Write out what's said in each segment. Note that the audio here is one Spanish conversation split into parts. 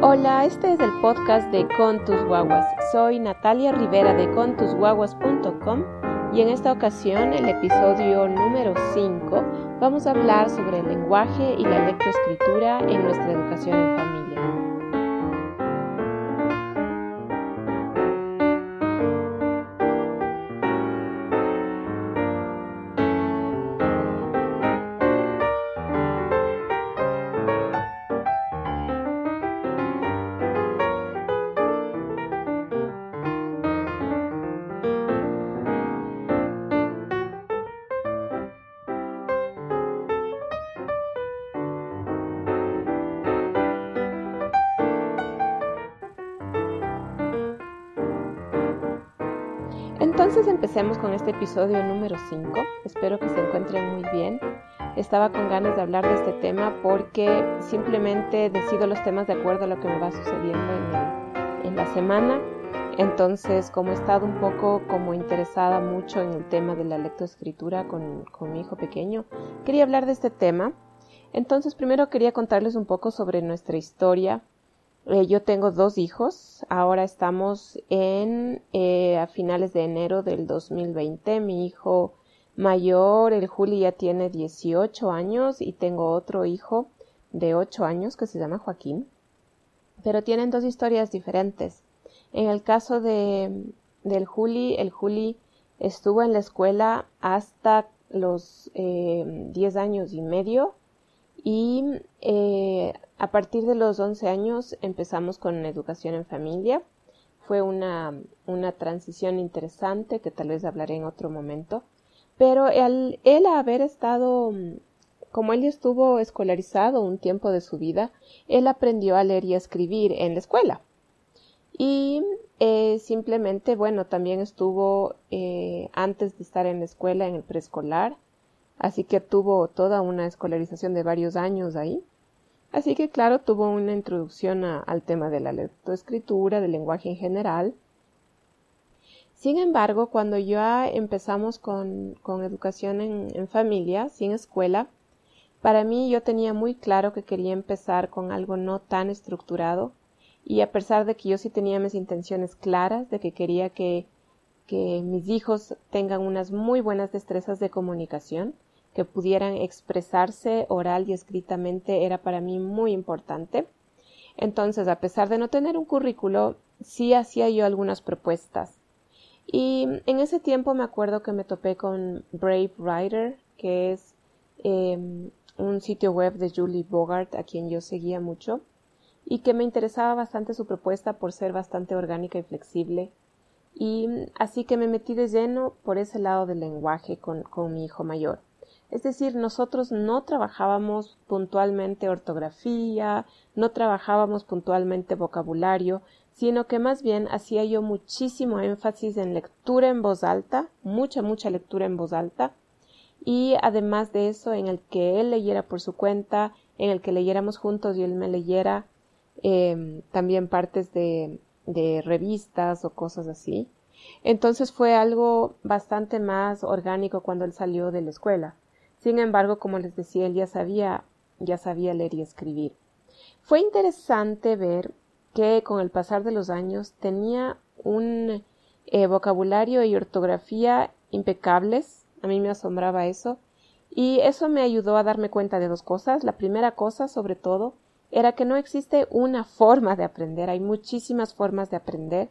Hola, este es el podcast de Con tus guaguas. Soy Natalia Rivera de contusguaguas.com y en esta ocasión, el episodio número 5, vamos a hablar sobre el lenguaje y la lectoescritura en nuestra educación en familia. Empecemos con este episodio número 5. Espero que se encuentren muy bien. Estaba con ganas de hablar de este tema porque simplemente decido los temas de acuerdo a lo que me va sucediendo en, la semana. Entonces, como he estado un poco como interesada mucho en el tema de la lectoescritura con, con mi hijo pequeño, quería hablar de este tema. Entonces, primero quería contarles un poco sobre nuestra historia eh, yo tengo dos hijos. Ahora estamos en eh, a finales de enero del 2020. Mi hijo mayor, el Juli, ya tiene 18 años y tengo otro hijo de 8 años que se llama Joaquín. Pero tienen dos historias diferentes. En el caso de, del Juli, el Juli estuvo en la escuela hasta los eh, 10 años y medio y eh, a partir de los 11 años empezamos con educación en familia. Fue una, una transición interesante que tal vez hablaré en otro momento. Pero él, él haber estado, como él estuvo escolarizado un tiempo de su vida, él aprendió a leer y a escribir en la escuela. Y eh, simplemente, bueno, también estuvo eh, antes de estar en la escuela, en el preescolar, así que tuvo toda una escolarización de varios años ahí. Así que claro, tuvo una introducción al tema de la lectoescritura, del lenguaje en general. Sin embargo, cuando ya empezamos con, educación en, en familia, sin escuela, para mí yo tenía muy claro que quería empezar con algo no tan estructurado y a pesar de que yo sí tenía mis intenciones claras de que quería que, que mis hijos tengan unas muy buenas destrezas de comunicación, que pudieran expresarse oral y escritamente era para mí muy importante. Entonces, a pesar de no tener un currículo, sí hacía yo algunas propuestas. Y en ese tiempo me acuerdo que me topé con Brave Writer, que es em, un sitio web de Julie Bogart, a quien yo seguía mucho, y que me interesaba bastante su propuesta por ser bastante orgánica y flexible. Y así que me metí de lleno por ese lado del lenguaje con mi hijo mayor. Es decir, nosotros no trabajábamos puntualmente ortografía, no trabajábamos puntualmente vocabulario, sino que más bien hacía yo muchísimo énfasis en lectura en voz alta, mucha, mucha lectura en voz alta, y además de eso, en el que él leyera por su cuenta, en el que leyéramos juntos y él me leyera em, también partes de, de revistas o cosas así. Entonces fue algo bastante más orgánico cuando él salió de la escuela. Sin embargo, como les decía, él ya sabía, ya sabía leer y escribir. Fue interesante ver que con el pasar de los años tenía un eh, vocabulario y ortografía impecables. A mí me asombraba eso. Y eso me ayudó a darme cuenta de dos cosas. La primera cosa, sobre todo, era que no existe una forma de aprender. Hay muchísimas formas de aprender.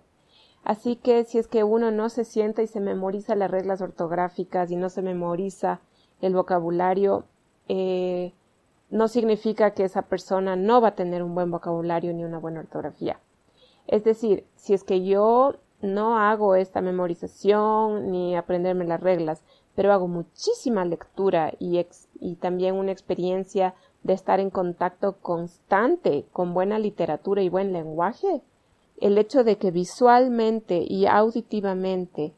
Así que si es que uno no se sienta y se memoriza las reglas ortográficas y no se memoriza el vocabulario eh, no significa que esa persona no va a tener un buen vocabulario ni una buena ortografía. Es decir, si es que yo no hago esta memorización ni aprenderme las reglas, pero hago muchísima lectura y, y también una experiencia de estar en contacto constante con buena literatura y buen lenguaje, el hecho de que visualmente y auditivamente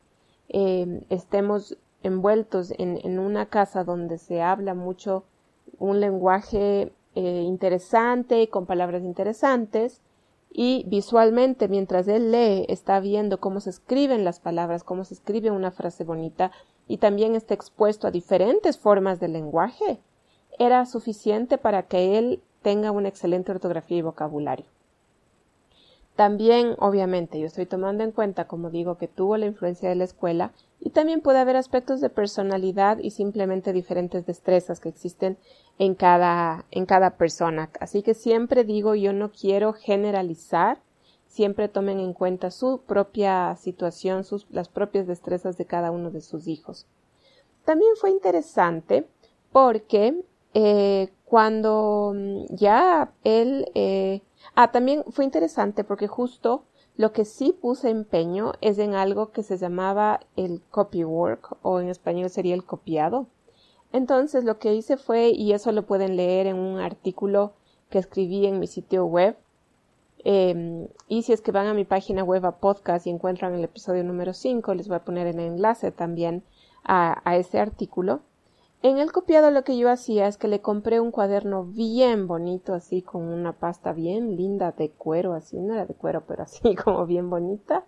eh, estemos envueltos en, una casa donde se habla mucho un lenguaje eh, interesante, con palabras interesantes, y visualmente, mientras él lee, está viendo cómo se escriben las palabras, cómo se escribe una frase bonita, y también está expuesto a diferentes formas de lenguaje, era suficiente para que él tenga una excelente ortografía y vocabulario. También, obviamente, yo estoy tomando en cuenta, como digo, que tuvo la influencia de la escuela y también puede haber aspectos de personalidad y simplemente diferentes destrezas que existen en cada, en cada persona. Así que siempre digo, yo no quiero generalizar, siempre tomen en cuenta su propia situación, sus, las propias destrezas de cada uno de sus hijos. También fue interesante porque eh, cuando ya él eh, Ah, también fue interesante porque justo lo que sí puse empeño es en algo que se llamaba el copywork o en español sería el copiado. Entonces lo que hice fue, y eso lo pueden leer en un artículo que escribí en mi sitio web, em, y si es que van a mi página web a podcast y encuentran el episodio número 5, les voy a poner el enlace también a, a ese artículo. En el copiado lo que yo hacía es que le compré un cuaderno bien bonito, así con una pasta bien linda de cuero, así, no era de cuero, pero así como bien bonita.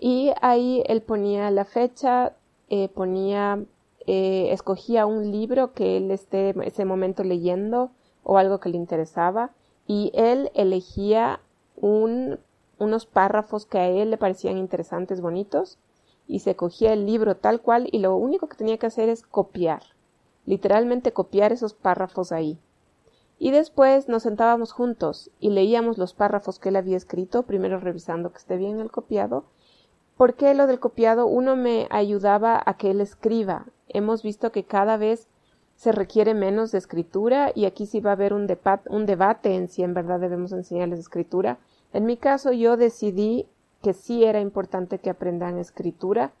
Y ahí él ponía la fecha, eh, ponía, eh, escogía un libro que él esté ese momento leyendo o algo que le interesaba y él elegía un, unos párrafos que a él le parecían interesantes, bonitos y se cogía el libro tal cual y lo único que tenía que hacer es copiar, literalmente copiar esos párrafos ahí. Y después nos sentábamos juntos y leíamos los párrafos que él había escrito, primero revisando que esté bien el copiado. porque lo del copiado? Uno me ayudaba a que él escriba. Hemos visto que cada vez se requiere menos de escritura y aquí sí va a haber un, un debate en si en verdad debemos enseñarles escritura. En mi caso yo decidí que sí era importante que aprendan escritura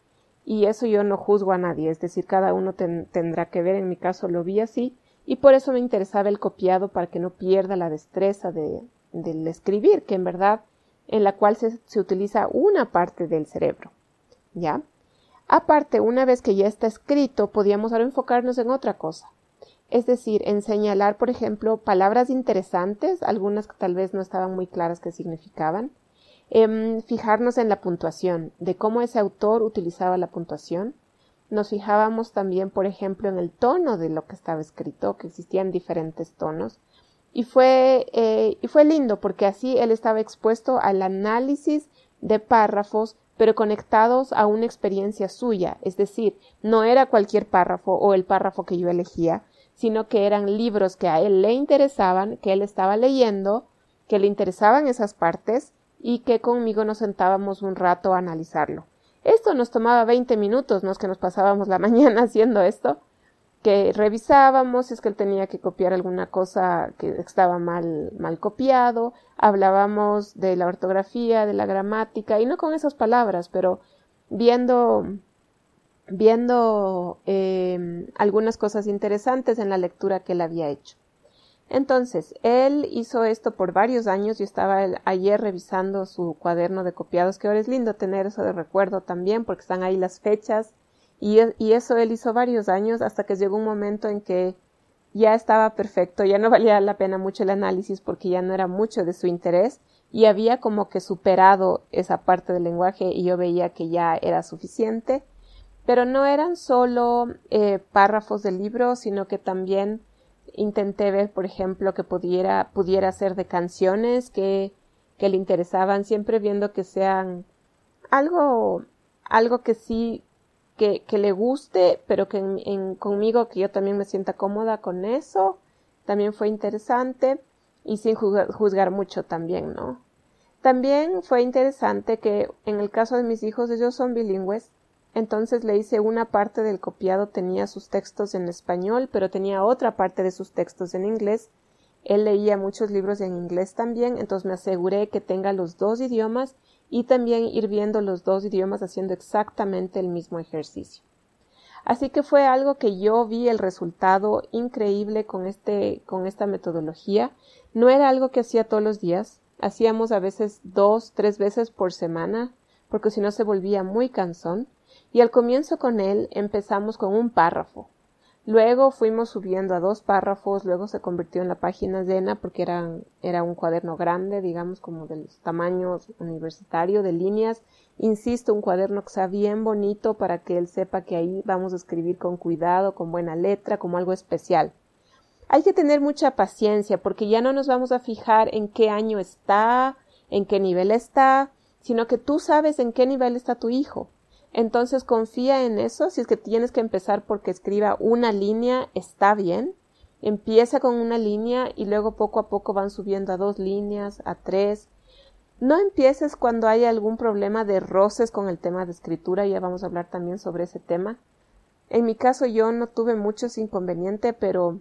y eso yo no juzgo a nadie, es decir, cada uno tendrá que ver, en mi caso lo vi así y por eso me interesaba el copiado para que no pierda la destreza de, del escribir, que en verdad en la cual se, utiliza una parte del cerebro. ¿Ya? Aparte, una vez que ya está escrito, podíamos ahora enfocarnos en otra cosa. Es decir, en señalar, por ejemplo, palabras interesantes, algunas que tal vez no estaban muy claras qué significaban, Em, fijarnos en la puntuación, de cómo ese autor utilizaba la puntuación. Nos fijábamos también, por ejemplo, en el tono de lo que estaba escrito, que existían diferentes tonos. Y fue, eh, y fue lindo porque así él estaba expuesto al análisis de párrafos, pero conectados a una experiencia suya, es decir, no era cualquier párrafo o el párrafo que yo elegía, sino que eran libros que a él le interesaban, que él estaba leyendo, que le interesaban esas partes, y que conmigo nos sentábamos un rato a analizarlo. Esto nos tomaba 20 minutos, no es que nos pasábamos la mañana haciendo esto, que revisábamos si es que él tenía que copiar alguna cosa que estaba mal, mal copiado, hablábamos de la ortografía, de la gramática, y no con esas palabras, pero viendo viendo eh, algunas cosas interesantes en la lectura que él había hecho. Entonces, él hizo esto por varios años. Yo estaba ayer revisando su cuaderno de copiados, que ahora es lindo tener eso de recuerdo también, porque están ahí las fechas. Y, eso él hizo varios años hasta que llegó un momento en que ya estaba perfecto, ya no valía la pena mucho el análisis porque ya no era mucho de su interés y había como que superado esa parte del lenguaje y yo veía que ya era suficiente. Pero no eran solo eh, párrafos del libro, sino que también intenté ver, por ejemplo, que pudiera, pudiera ser de canciones que, que le interesaban, siempre viendo que sean algo, algo que sí, que, que le guste, pero que conmigo, que yo también me sienta cómoda con eso, también fue interesante y sin juzgar, juzgar mucho también, ¿no? También fue interesante que en el caso de mis hijos ellos son bilingües entonces le hice una parte del copiado tenía sus textos en español, pero tenía otra parte de sus textos en inglés. Él leía muchos libros en inglés también, entonces me aseguré que tenga los dos idiomas y también ir viendo los dos idiomas haciendo exactamente el mismo ejercicio. Así que fue algo que yo vi el resultado increíble con este, con esta metodología. No era algo que hacía todos los días, hacíamos a veces dos, tres veces por semana, porque si no se volvía muy cansón y al comienzo con él empezamos con un párrafo. Luego fuimos subiendo a dos párrafos, luego se convirtió en la página llena porque era, era un cuaderno grande, digamos como de los tamaños universitario de líneas. Insisto, un cuaderno que sea bien bonito para que él sepa que ahí vamos a escribir con cuidado, con buena letra, como algo especial. Hay que tener mucha paciencia porque ya no nos vamos a fijar en qué año está, en qué nivel está, sino que tú sabes en qué nivel está tu hijo. Entonces confía en eso. Si es que tienes que empezar porque escriba una línea, está bien. Empieza con una línea y luego poco a poco van subiendo a dos líneas, a tres. No empieces cuando hay algún problema de roces con el tema de escritura, ya vamos a hablar también sobre ese tema. En mi caso yo no tuve muchos inconvenientes, pero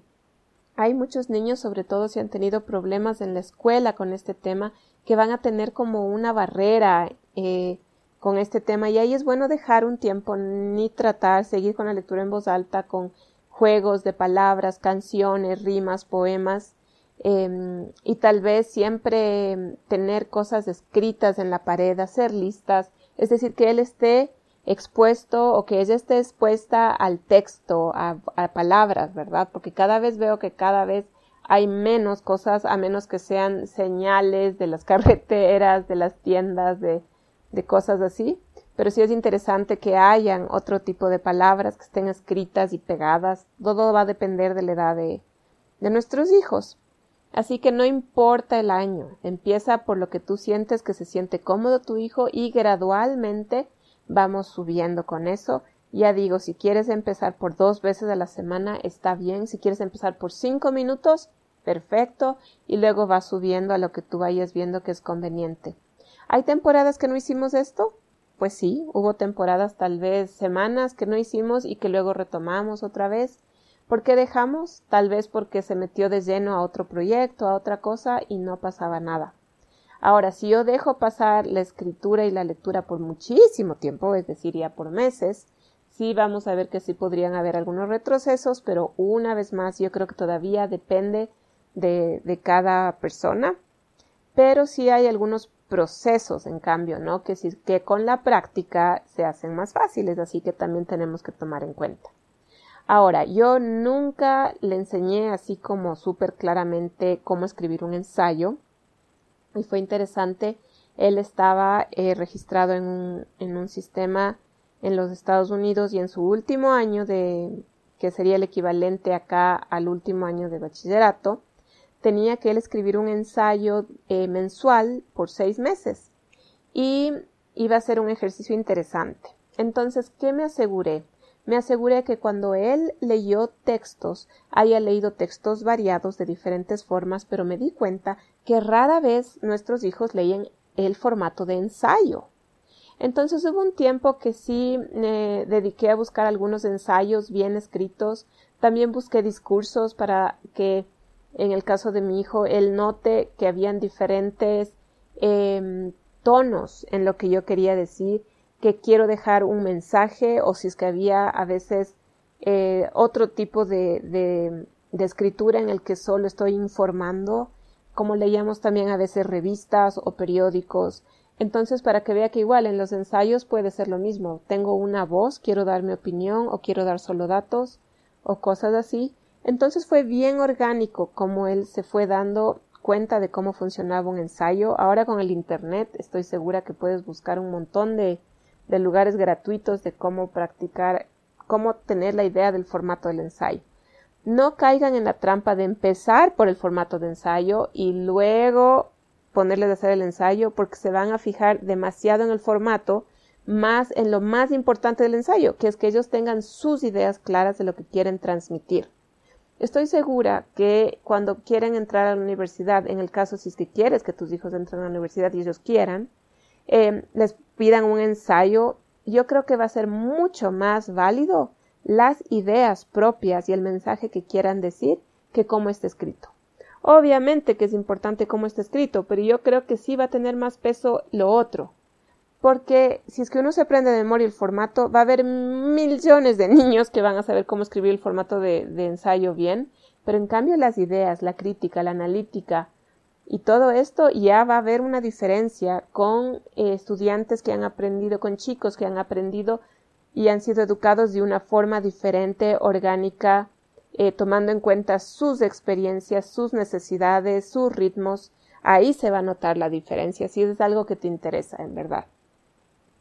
hay muchos niños, sobre todo si han tenido problemas en la escuela con este tema, que van a tener como una barrera eh, con este tema y ahí es bueno dejar un tiempo ni tratar, seguir con la lectura en voz alta, con juegos de palabras, canciones, rimas, poemas em, y tal vez siempre tener cosas escritas en la pared, hacer listas, es decir, que él esté expuesto o que ella esté expuesta al texto, a, palabras, ¿verdad? Porque cada vez veo que cada vez hay menos cosas a menos que sean señales de las carreteras, de las tiendas, de, de cosas así, pero sí es interesante que hayan otro tipo de palabras que estén escritas y pegadas. Todo va a depender de la edad de, de nuestros hijos. Así que no importa el año, empieza por lo que tú sientes que se siente cómodo tu hijo y gradualmente vamos subiendo con eso. Ya digo, si quieres empezar por dos veces a la semana, está bien. Si quieres empezar por cinco minutos, perfecto. Y luego va subiendo a lo que tú vayas viendo que es conveniente. ¿Hay temporadas que no hicimos esto? Pues sí, hubo temporadas, tal vez semanas que no hicimos y que luego retomamos otra vez. ¿Por qué dejamos? Tal vez porque se metió de lleno a otro proyecto, a otra cosa y no pasaba nada. Ahora, si yo dejo pasar la escritura y la lectura por muchísimo tiempo, es decir, ya por meses, sí vamos a ver que sí podrían haber algunos retrocesos, pero una vez más yo creo que todavía depende de, de cada persona. Pero sí hay algunos procesos, en cambio, ¿no? Que, si, que con la práctica se hacen más fáciles, así que también tenemos que tomar en cuenta. Ahora, yo nunca le enseñé así como súper claramente cómo escribir un ensayo y fue interesante. Él estaba eh, registrado en un, en un sistema en los Estados Unidos y en su último año de que sería el equivalente acá al último año de bachillerato, tenía que él escribir un ensayo eh, mensual por seis meses y iba a ser un ejercicio interesante. Entonces, ¿qué me aseguré? Me aseguré que cuando él leyó textos, haya leído textos variados de diferentes formas, pero me di cuenta que rara vez nuestros hijos leían el formato de ensayo. Entonces hubo un tiempo que sí me dediqué a buscar algunos ensayos bien escritos, también busqué discursos para que en el caso de mi hijo, él note que habían diferentes em, tonos en lo que yo quería decir, que quiero dejar un mensaje o si es que había a veces eh, otro tipo de, de, de escritura en el que solo estoy informando, como leíamos también a veces revistas o periódicos. Entonces, para que vea que igual en los ensayos puede ser lo mismo. Tengo una voz, quiero dar mi opinión o quiero dar solo datos o cosas así. Entonces fue bien orgánico como él se fue dando cuenta de cómo funcionaba un ensayo. Ahora con el Internet estoy segura que puedes buscar un montón de, de lugares gratuitos de cómo practicar, cómo tener la idea del formato del ensayo. No caigan en la trampa de empezar por el formato de ensayo y luego ponerles a hacer el ensayo porque se van a fijar demasiado en el formato más en lo más importante del ensayo, que es que ellos tengan sus ideas claras de lo que quieren transmitir. Estoy segura que cuando quieren entrar a la universidad, en el caso si es que quieres que tus hijos entren a la universidad y ellos quieran, eh, les pidan un ensayo, yo creo que va a ser mucho más válido las ideas propias y el mensaje que quieran decir que cómo está escrito. Obviamente que es importante cómo está escrito, pero yo creo que sí va a tener más peso lo otro, porque si es que uno se aprende de memoria el formato, va a haber millones de niños que van a saber cómo escribir el formato de, ensayo bien, pero en cambio las ideas, la crítica, la analítica y todo esto ya va a haber una diferencia con eh, estudiantes que han aprendido, con chicos que han aprendido y han sido educados de una forma diferente, orgánica, eh, tomando en cuenta sus experiencias, sus necesidades, sus ritmos. Ahí se va a notar la diferencia, si es algo que te interesa, en verdad.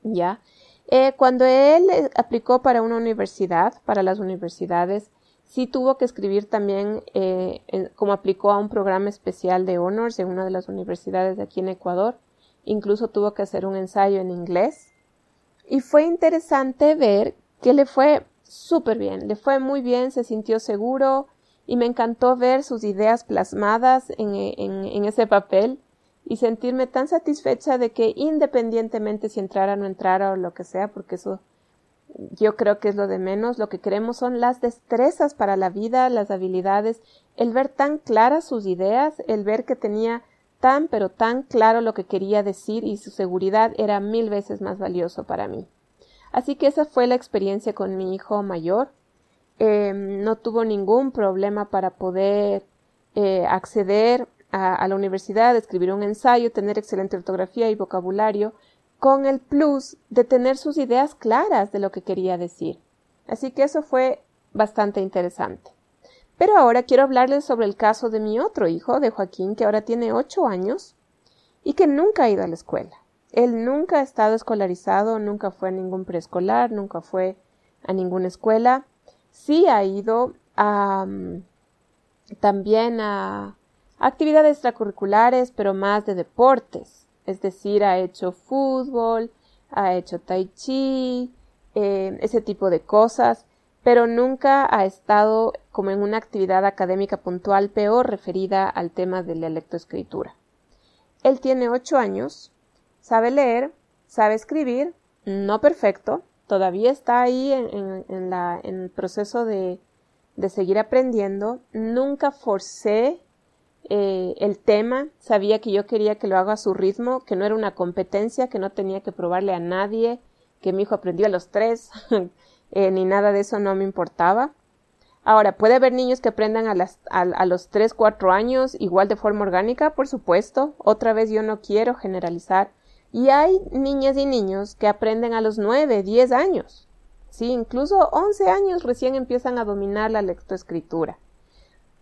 ¿Ya? Eh, cuando él eh, aplicó para una universidad, para las universidades, sí tuvo que escribir también, eh, como aplicó a un programa especial de honors en una de las universidades de aquí en Ecuador, incluso tuvo que hacer un ensayo en inglés. Y fue interesante ver que le fue súper bien, le fue muy bien, se sintió seguro y me encantó ver sus ideas plasmadas en, en, en ese papel y sentirme tan satisfecha de que independientemente si entrara o no entrara o lo que sea, porque eso yo creo que es lo de menos, lo que queremos son las destrezas para la vida, las habilidades, el ver tan claras sus ideas, el ver que tenía tan pero tan claro lo que quería decir y su seguridad era mil veces más valioso para mí. Así que esa fue la experiencia con mi hijo mayor. Eh, no tuvo ningún problema para poder eh, acceder a, la universidad, escribir un ensayo, tener excelente ortografía y vocabulario, con el plus de tener sus ideas claras de lo que quería decir. Así que eso fue bastante interesante. Pero ahora quiero hablarles sobre el caso de mi otro hijo, de Joaquín, que ahora tiene ocho años y que nunca ha ido a la escuela. Él nunca ha estado escolarizado, nunca fue a ningún preescolar, nunca fue a ninguna escuela. Sí ha ido a, también a actividades extracurriculares, pero más de deportes. Es decir, ha hecho fútbol, ha hecho tai chi, eh, ese tipo de cosas, pero nunca ha estado como en una actividad académica puntual peor referida al tema de la lectoescritura. Él tiene ocho años, sabe leer, sabe escribir, no perfecto, todavía está ahí en, el proceso de, de seguir aprendiendo. Nunca forcé eh, el tema, sabía que yo quería que lo haga a su ritmo, que no era una competencia, que no tenía que probarle a nadie, que mi hijo aprendió a los tres, eh, ni nada de eso no me importaba. Ahora, ¿puede haber niños que aprendan a, las, a, los tres, cuatro años igual de forma orgánica? Por supuesto. Otra vez yo no quiero generalizar. Y hay niñas y niños que aprenden a los nueve, diez años. Sí, incluso once años recién empiezan a dominar la lectoescritura.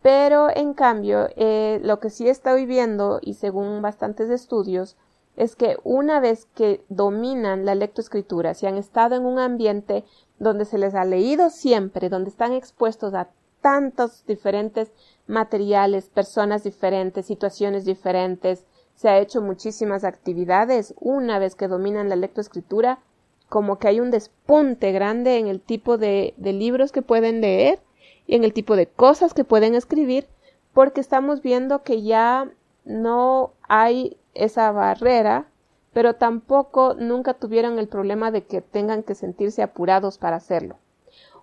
Pero, en cambio, eh, lo que sí estoy viendo, y según bastantes estudios, es que una vez que dominan la lectoescritura, si han estado en un ambiente donde se les ha leído siempre, donde están expuestos a tantos diferentes materiales, personas diferentes, situaciones diferentes, se ha hecho muchísimas actividades, una vez que dominan la lectoescritura, como que hay un despunte grande en el tipo de, libros que pueden leer en el tipo de cosas que pueden escribir, porque estamos viendo que ya no hay esa barrera, pero tampoco nunca tuvieron el problema de que tengan que sentirse apurados para hacerlo.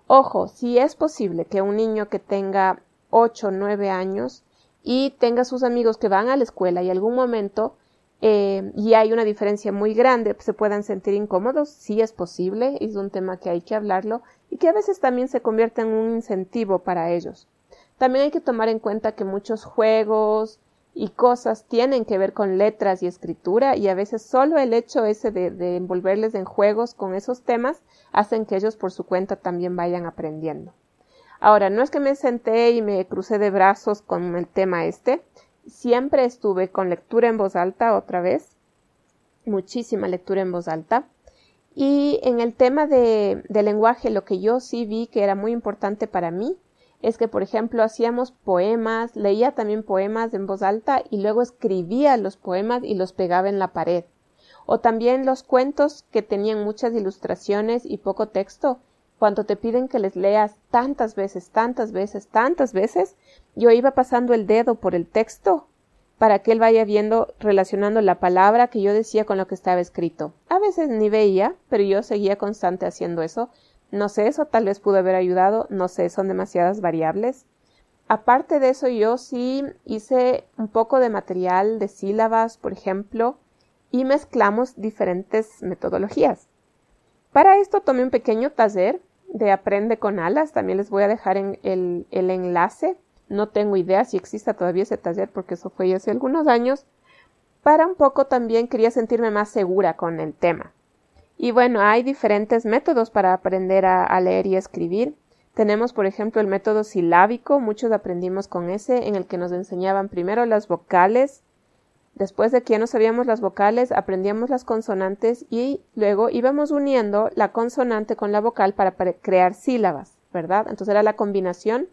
Ojo, si es posible que un niño que tenga ocho, nueve años y tenga sus amigos que van a la escuela y algún momento eh, y hay una diferencia muy grande, se puedan sentir incómodos, sí es posible, es un tema que hay que hablarlo y que a veces también se convierte en un incentivo para ellos. También hay que tomar en cuenta que muchos juegos y cosas tienen que ver con letras y escritura y a veces solo el hecho ese de, de envolverles en juegos con esos temas hacen que ellos por su cuenta también vayan aprendiendo. Ahora, no es que me senté y me crucé de brazos con el tema este, siempre estuve con lectura en voz alta otra vez, muchísima lectura en voz alta. Y en el tema de, lenguaje, lo que yo sí vi que era muy importante para mí es que, por ejemplo, hacíamos poemas, leía también poemas en voz alta y luego escribía los poemas y los pegaba en la pared. O también los cuentos que tenían muchas ilustraciones y poco texto, cuando te piden que les leas tantas veces, tantas veces, tantas veces, yo iba pasando el dedo por el texto para que él vaya viendo, relacionando la palabra que yo decía con lo que estaba escrito. A veces ni veía, pero yo seguía constante haciendo eso. No sé, eso tal vez pudo haber ayudado, no sé, son demasiadas variables. Aparte de eso, yo sí hice un poco de material de sílabas, por ejemplo, y mezclamos diferentes metodologías. Para esto tomé un pequeño taller de Aprende con Alas. También les voy a dejar en el, el enlace. No tengo idea si exista todavía ese taller porque eso fue hace algunos años. Para un poco también quería sentirme más segura con el tema. Y bueno, hay diferentes métodos para aprender a, a leer y escribir. Tenemos, por ejemplo, el método silábico, muchos aprendimos con ese, en el que nos enseñaban primero las vocales, Después de que ya no sabíamos las vocales, aprendíamos las consonantes y luego íbamos uniendo la consonante con la vocal para, crear sílabas, ¿verdad? Entonces era la combinación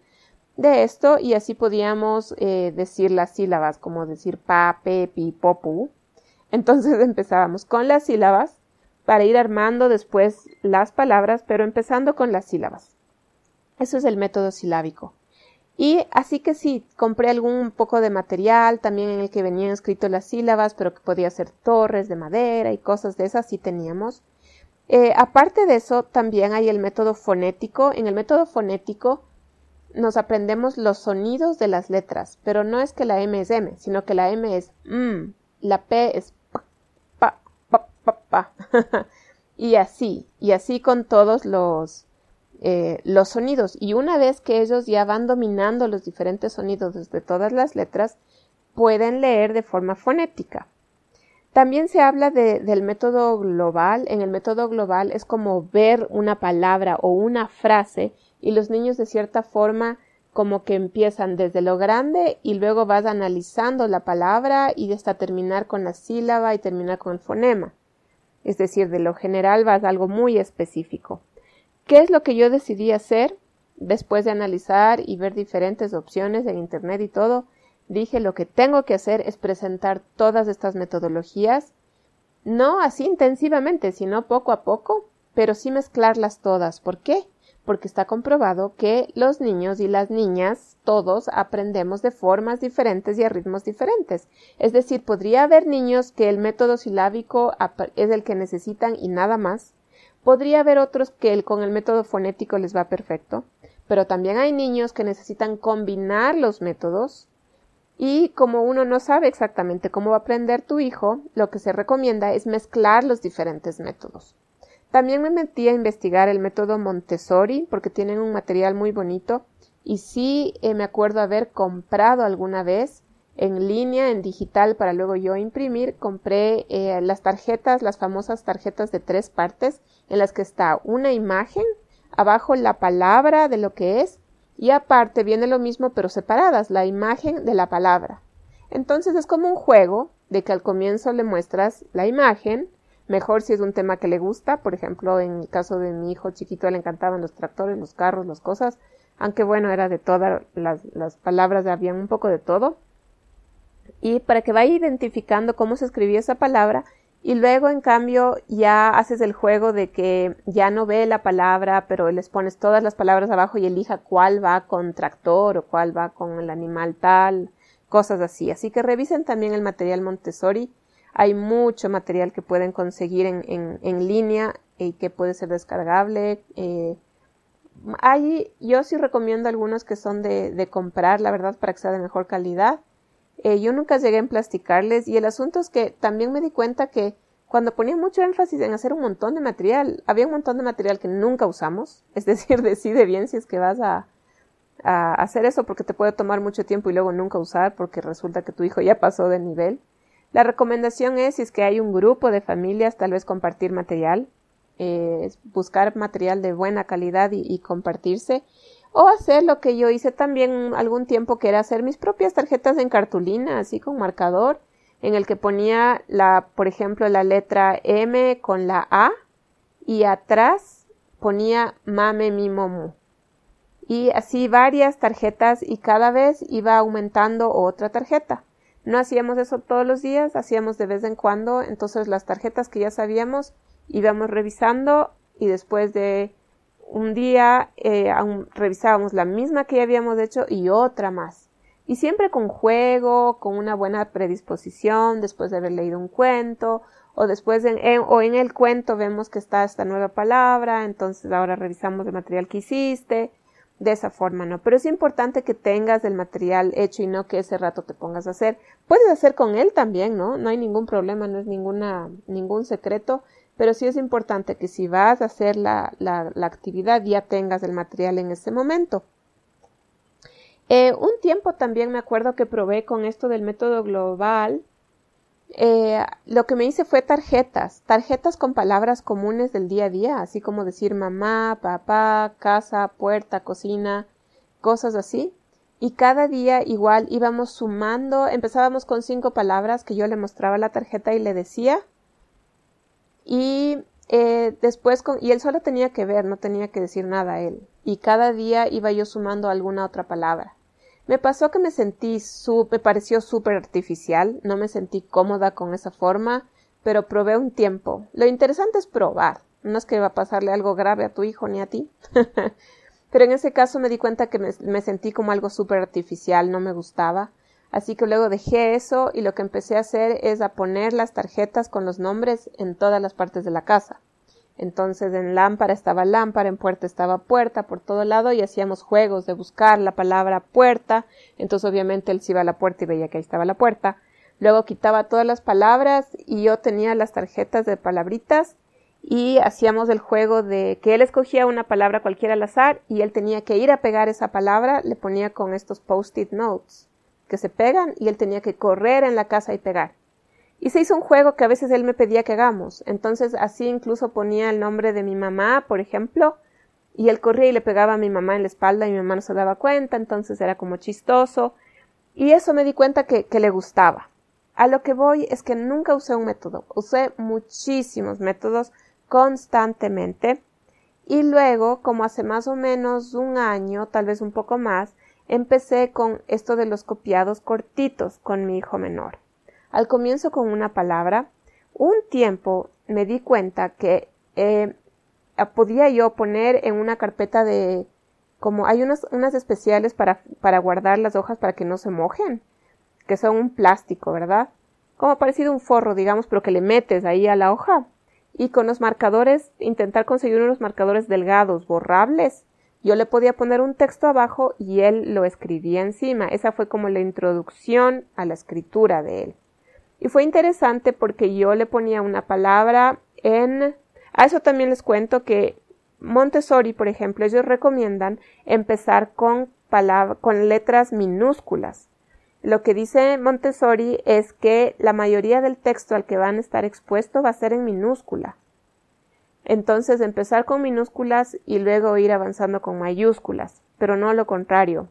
de esto y así podíamos eh, decir las sílabas, como decir pa, pe, pi, popu. Entonces empezábamos con las sílabas para ir armando después las palabras, pero empezando con las sílabas. Eso es el método silábico. Y así que sí, compré algún poco de material también en el que venían escritas las sílabas, pero que podía ser torres de madera y cosas de esas, sí teníamos. Eh, aparte de eso, también hay el método fonético. En el método fonético nos aprendemos los sonidos de las letras, pero no es que la M es M, sino que la M es M, la P es P, pa, pa, pa, pa. y así, y así con todos los, eh, los sonidos y una vez que ellos ya van dominando los diferentes sonidos desde todas las letras, pueden leer de forma fonética. También se habla del método global. En el método global es como ver una palabra o una frase y los niños de cierta forma como que empiezan desde lo grande y luego vas analizando la palabra y hasta terminar con la sílaba y terminar con el fonema. Es decir, de lo general vas a algo muy específico. ¿Qué es lo que yo decidí hacer? Después de analizar y ver diferentes opciones en Internet y todo, dije lo que tengo que hacer es presentar todas estas metodologías, no así intensivamente, sino poco a poco, pero sí mezclarlas todas. ¿Por qué? Porque está comprobado que los niños y las niñas, todos aprendemos de formas diferentes y a ritmos diferentes. Es decir, podría haber niños que el método silábico es el que necesitan y nada más, Podría haber otros que con el método fonético les va perfecto, pero también hay niños que necesitan combinar los métodos y como uno no sabe exactamente cómo va a aprender tu hijo, lo que se recomienda es mezclar los diferentes métodos. También me metí a investigar el método Montessori porque tienen un material muy bonito y sí eh, me acuerdo haber comprado alguna vez en línea, en digital, para luego yo imprimir, compré eh, las tarjetas, las famosas tarjetas de tres partes, en las que está una imagen, abajo la palabra de lo que es, y aparte viene lo mismo pero separadas, la imagen de la palabra. Entonces es como un juego de que al comienzo le muestras la imagen, mejor si es un tema que le gusta, por ejemplo, en el caso de mi hijo chiquito le encantaban los tractores, los carros, las cosas, aunque bueno, era de todas las, las palabras, habían un poco de todo y para que vaya identificando cómo se escribía esa palabra y luego en cambio ya haces el juego de que ya no ve la palabra pero les pones todas las palabras abajo y elija cuál va con tractor o cuál va con el animal tal, cosas así. Así que revisen también el material Montessori. Hay mucho material que pueden conseguir en, en, en línea y que puede ser descargable. Eh, hay, yo sí recomiendo algunos que son de, de comprar, la verdad, para que sea de mejor calidad. Eh, yo nunca llegué a emplasticarles y el asunto es que también me di cuenta que cuando ponía mucho énfasis en hacer un montón de material, había un montón de material que nunca usamos, es decir, decide bien si es que vas a, a hacer eso porque te puede tomar mucho tiempo y luego nunca usar porque resulta que tu hijo ya pasó de nivel. La recomendación es, si es que hay un grupo de familias, tal vez compartir material, eh, buscar material de buena calidad y compartirse o hacer lo que yo hice también algún tiempo que era hacer mis propias tarjetas en cartulina, así con marcador, en el que ponía la, por ejemplo, la letra M con la A y atrás ponía mame mi momo. Y así varias tarjetas y cada vez iba aumentando otra tarjeta. No hacíamos eso todos los días, hacíamos de vez en cuando, entonces las tarjetas que ya sabíamos íbamos revisando y después de un día eh, revisábamos la misma que ya habíamos hecho y otra más. Y siempre con juego, con una buena predisposición, después de haber leído un cuento, o después en, o en el cuento vemos que está esta nueva palabra, entonces ahora revisamos el material que hiciste, de esa forma, ¿no? Pero es importante que tengas el material hecho y no que ese rato te pongas a hacer. Puedes hacer con él también, ¿no? No hay ningún problema, no es ninguna, ningún secreto, pero sí es importante que si vas a hacer la, la, actividad ya tengas el material en ese momento. Eh, un tiempo también me acuerdo que probé con esto del método global. Eh, lo que me hice fue tarjetas, tarjetas con palabras comunes del día a día, así como decir mamá, papá, casa, puerta, cocina, cosas así. Y cada día igual íbamos sumando, empezábamos con cinco palabras que yo le mostraba la tarjeta y le decía, y eh, después, con, y él solo tenía que ver, no tenía que decir nada a él. Y cada día iba yo sumando alguna otra palabra. Me pasó que me sentí, me pareció súper artificial, no me sentí cómoda con esa forma, pero probé un tiempo. Lo interesante es probar, no es que va a pasarle algo grave a tu hijo ni a ti. pero en ese caso me di cuenta que me, me sentí como algo súper artificial, no me gustaba. Así que luego dejé eso y lo que empecé a hacer es a poner las tarjetas con los nombres en todas las partes de la casa. Entonces en lámpara estaba lámpara, en puerta estaba puerta, por todo lado y hacíamos juegos de buscar la palabra puerta. Entonces obviamente él se iba a la puerta y veía que ahí estaba la puerta. Luego quitaba todas las palabras y yo tenía las tarjetas de palabritas y hacíamos el juego de que él escogía una palabra cualquiera al azar y él tenía que ir a pegar esa palabra, le ponía con estos post-it notes que se pegan y él tenía que correr en la casa y pegar. Y se hizo un juego que a veces él me pedía que hagamos. Entonces así incluso ponía el nombre de mi mamá, por ejemplo, y él corría y le pegaba a mi mamá en la espalda y mi mamá no se daba cuenta, entonces era como chistoso. Y eso me di cuenta que, que le gustaba. A lo que voy es que nunca usé un método, usé muchísimos métodos constantemente. Y luego, como hace más o menos un año, tal vez un poco más, empecé con esto de los copiados cortitos con mi hijo menor al comienzo con una palabra, un tiempo me di cuenta que eh, podía yo poner en una carpeta de como hay unas, unas especiales para, para guardar las hojas para que no se mojen, que son un plástico, ¿verdad? Como parecido a un forro, digamos, pero que le metes ahí a la hoja. Y con los marcadores, intentar conseguir unos marcadores delgados, borrables. Yo le podía poner un texto abajo y él lo escribía encima. Esa fue como la introducción a la escritura de él. Y fue interesante porque yo le ponía una palabra en... A eso también les cuento que Montessori, por ejemplo, ellos recomiendan empezar con, con letras minúsculas. Lo que dice Montessori es que la mayoría del texto al que van a estar expuesto va a ser en minúscula. Entonces empezar con minúsculas y luego ir avanzando con mayúsculas, pero no lo contrario.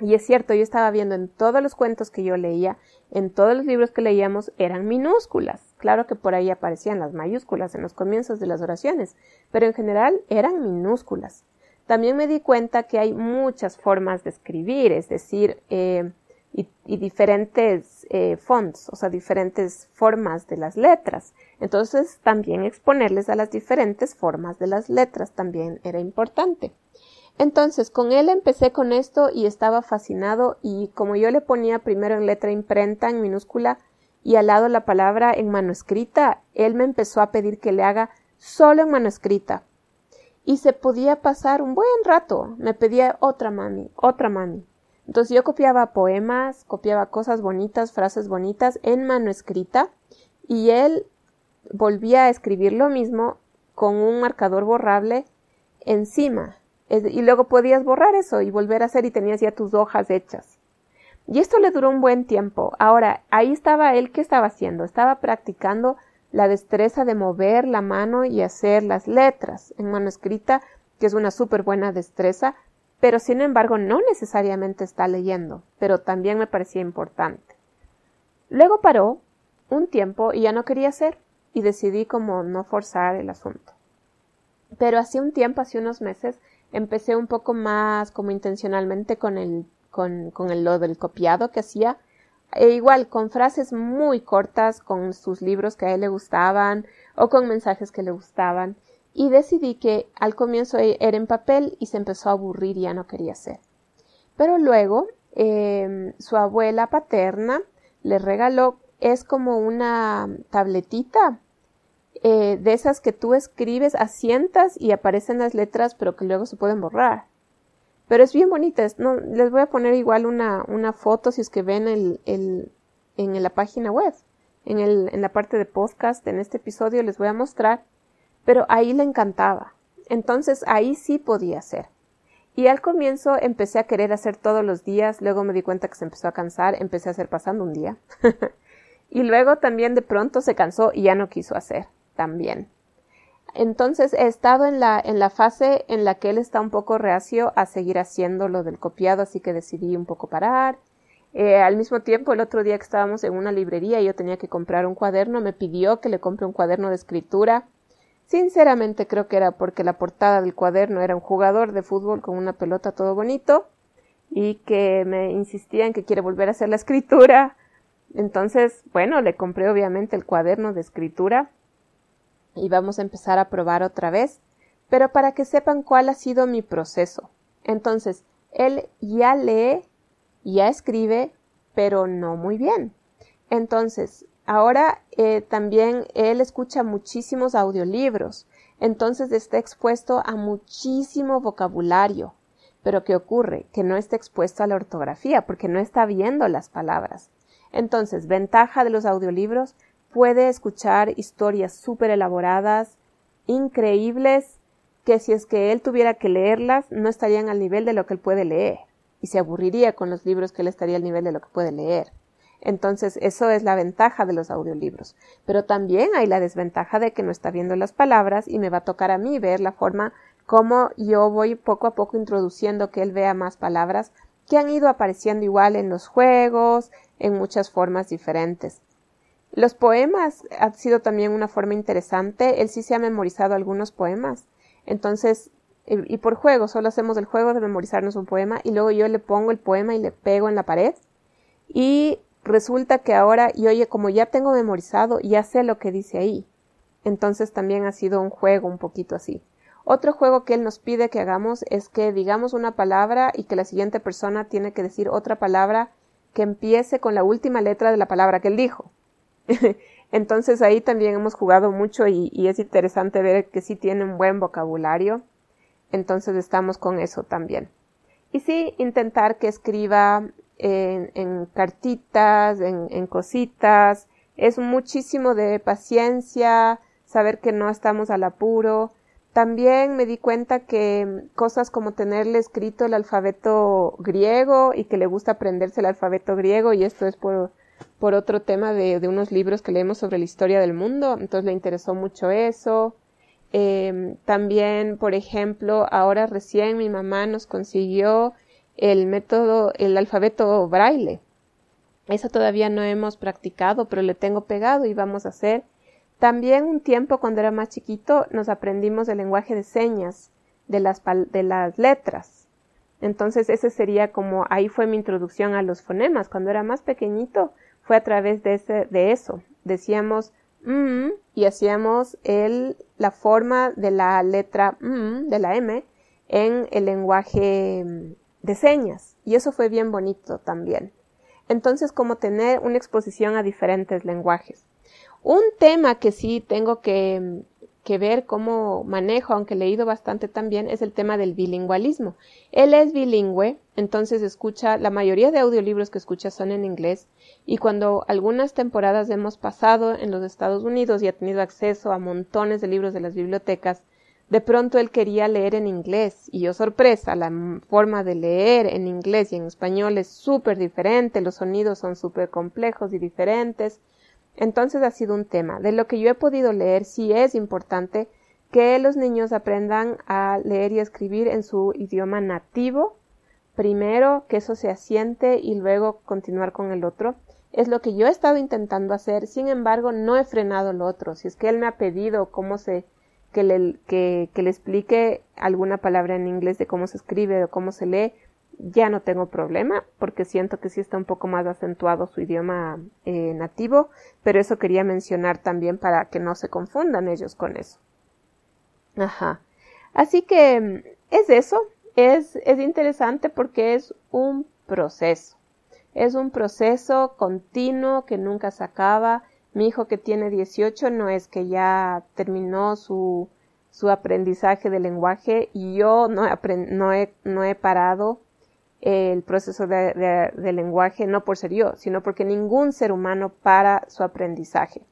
Y es cierto, yo estaba viendo en todos los cuentos que yo leía, en todos los libros que leíamos, eran minúsculas. Claro que por ahí aparecían las mayúsculas en los comienzos de las oraciones, pero en general eran minúsculas. También me di cuenta que hay muchas formas de escribir, es decir, eh, y, diferentes eh, fonts, o sea, diferentes formas de las letras. Entonces, también exponerles a las diferentes formas de las letras también era importante. Entonces, con él empecé con esto y estaba fascinado y como yo le ponía primero en letra imprenta en minúscula y al lado la palabra en manuscrita, él me empezó a pedir que le haga solo en manuscrita. Y se podía pasar un buen rato. Me pedía otra mami, otra mami. Entonces yo copiaba poemas, copiaba cosas bonitas, frases bonitas en manuscrita y él volvía a escribir lo mismo con un marcador borrable encima y luego podías borrar eso y volver a hacer y tenías ya tus hojas hechas. Y esto le duró un buen tiempo. Ahora, ahí estaba él, ¿qué estaba haciendo? Estaba practicando la destreza de mover la mano y hacer las letras en mano escrita, que es una súper buena destreza, pero sin embargo no necesariamente está leyendo, pero también me parecía importante. Luego paró un tiempo y ya no quería hacer, y decidí como no forzar el asunto. Pero hace un tiempo, hace unos meses, empecé un poco más como intencionalmente con el, con, con el, lo del copiado que hacía. E igual, con frases muy cortas, con sus libros que a él le gustaban o con mensajes que le gustaban. Y decidí que al comienzo e, era en papel y se empezó a aburrir y ya no quería hacer. Pero luego, em, su abuela paterna le regaló, es como una tabletita eh, de esas que tú escribes, asientas y aparecen las letras, pero que luego se pueden borrar. Pero es bien bonita. no, les voy a poner igual una, una foto si es que ven el, el, en la página web. En, en la parte de podcast, en este episodio les voy a mostrar. Pero ahí le encantaba. Entonces ahí sí podía hacer. Y al comienzo empecé a querer hacer todos los días, luego me di cuenta que se empezó a cansar, empecé a hacer pasando un día. y luego también de pronto se cansó y ya no quiso hacer también. Entonces he estado en la, en la fase en la que él está un poco reacio a seguir haciendo lo del copiado, así que decidí un poco parar. Eh, al mismo tiempo, el otro día que estábamos en una librería y yo tenía que comprar un cuaderno, me pidió que le compre un cuaderno de escritura. Sinceramente creo que era porque la portada del cuaderno era un jugador de fútbol con una pelota todo bonito. y que me insistía en que quiere volver a hacer la escritura. Entonces, bueno, le compré obviamente el cuaderno de escritura y vamos a empezar a probar otra vez, pero para que sepan cuál ha sido mi proceso. Entonces, él ya lee, ya escribe, pero no muy bien. Entonces, ahora eh, también él escucha muchísimos audiolibros, entonces está expuesto a muchísimo vocabulario. Pero ¿qué ocurre? Que no está expuesto a la ortografía, porque no está viendo las palabras. Entonces, ventaja de los audiolibros, puede escuchar historias súper elaboradas, increíbles, que si es que él tuviera que leerlas, no estarían al nivel de lo que él puede leer, y se aburriría con los libros que él estaría al nivel de lo que puede leer. Entonces, eso es la ventaja de los audiolibros. Pero también hay la desventaja de que no está viendo las palabras y me va a tocar a mí ver la forma como yo voy poco a poco introduciendo que él vea más palabras que han ido apareciendo igual en los juegos, en muchas formas diferentes. Los poemas han sido también una forma interesante. Él sí se ha memorizado algunos poemas. Entonces, y por juego, solo hacemos el juego de memorizarnos un poema y luego yo le pongo el poema y le pego en la pared. Y resulta que ahora, y oye, como ya tengo memorizado, ya sé lo que dice ahí. Entonces también ha sido un juego un poquito así. Otro juego que él nos pide que hagamos es que digamos una palabra y que la siguiente persona tiene que decir otra palabra que empiece con la última letra de la palabra que él dijo. Entonces ahí también hemos jugado mucho y, es interesante ver que sí tiene un buen vocabulario. Entonces estamos con eso también. Y sí, intentar que escriba en, cartitas, en, en cositas. Es muchísimo de paciencia, saber que no estamos al apuro. También me di cuenta que cosas como tenerle escrito el alfabeto griego y que le gusta aprenderse el alfabeto griego y esto es por, por otro tema de, de unos libros que leemos sobre la historia del mundo, entonces le interesó mucho eso. Eh, también, por ejemplo, ahora recién mi mamá nos consiguió el método, el alfabeto braille. Eso todavía no hemos practicado, pero le tengo pegado y vamos a hacer. También un tiempo cuando era más chiquito nos aprendimos el lenguaje de señas de las, de las letras. Entonces ese sería como ahí fue mi introducción a los fonemas. Cuando era más pequeñito fue a través de ese, de eso. Decíamos mm y hacíamos el, la forma de la letra mm, de la M en el lenguaje de señas y eso fue bien bonito también. Entonces, como tener una exposición a diferentes lenguajes. Un tema que sí tengo que, que ver cómo manejo, aunque he leído bastante también, es el tema del bilingüalismo. Él es bilingüe, entonces escucha, la mayoría de audiolibros que escucha son en inglés, y cuando algunas temporadas hemos pasado en los Estados Unidos y ha tenido acceso a montones de libros de las bibliotecas, de pronto él quería leer en inglés y yo sorpresa, la forma de leer en inglés y en español es súper diferente, los sonidos son súper complejos y diferentes. Entonces ha sido un tema. De lo que yo he podido leer, sí es importante que los niños aprendan a leer y escribir en su idioma nativo, primero que eso se asiente y luego continuar con el otro. Es lo que yo he estado intentando hacer, sin embargo no he frenado lo otro. Si es que él me ha pedido cómo se que le, que, le explique alguna palabra en inglés de cómo se escribe o cómo se lee, ya no tengo problema porque siento que sí está un poco más acentuado su idioma eh, nativo, pero eso quería mencionar también para que no se confundan ellos con eso. Ajá. Así que es eso, es, es interesante porque es un proceso. Es un proceso continuo que nunca se acaba mi hijo que tiene 18 no es que ya terminó su, su aprendizaje de lenguaje y yo no he, no he, no he parado el proceso de, de, lenguaje no por ser yo, sino porque ningún ser humano para su aprendizaje.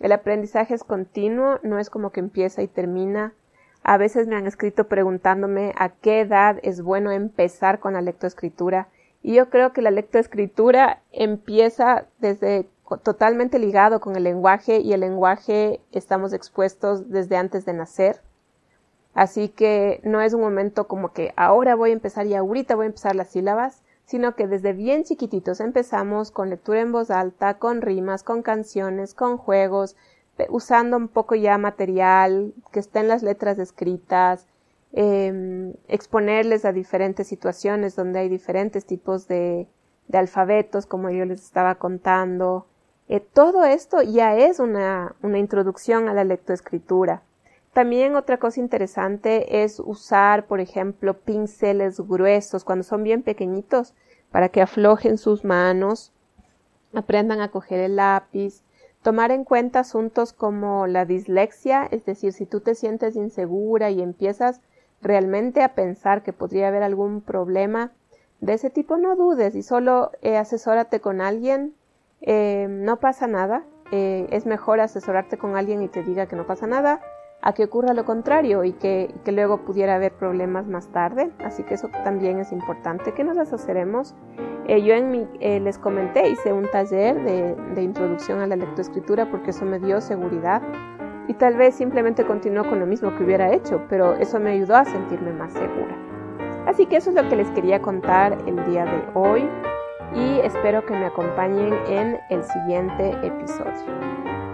El aprendizaje es continuo, no es como que empieza y termina. A veces me han escrito preguntándome a qué edad es bueno empezar con la lectoescritura y yo creo que la lectoescritura empieza desde totalmente ligado con el lenguaje y el lenguaje estamos expuestos desde antes de nacer. Así que no es un momento como que ahora voy a empezar y ahorita voy a empezar las sílabas, sino que desde bien chiquititos empezamos con lectura en voz alta, con rimas, con canciones, con juegos, usando un poco ya material que está en las letras escritas, em, exponerles a diferentes situaciones donde hay diferentes tipos de, de alfabetos, como yo les estaba contando. Eh, todo esto ya es una, introducción a la lectoescritura. También otra cosa interesante es usar, por ejemplo, pinceles gruesos cuando son bien pequeñitos para que aflojen sus manos, aprendan a coger el lápiz, tomar en cuenta asuntos como la dislexia, es decir, si tú te sientes insegura y empiezas realmente a pensar que podría haber algún problema de ese tipo, no dudes y solo eh, asesórate con alguien, eh, no pasa nada, eh, es mejor asesorarte con alguien y te diga que no pasa nada a que ocurra lo contrario y que, que luego pudiera haber problemas más tarde. Así que eso también es importante. ¿Qué nos asesoremos? Eh, yo en mi, eh, les comenté, hice un taller de, de, introducción a la lectoescritura porque eso me dio seguridad y tal vez simplemente continuó con lo mismo que hubiera hecho, pero eso me ayudó a sentirme más segura. Así que eso es lo que les quería contar el día de hoy y espero que me acompañen en el siguiente episodio.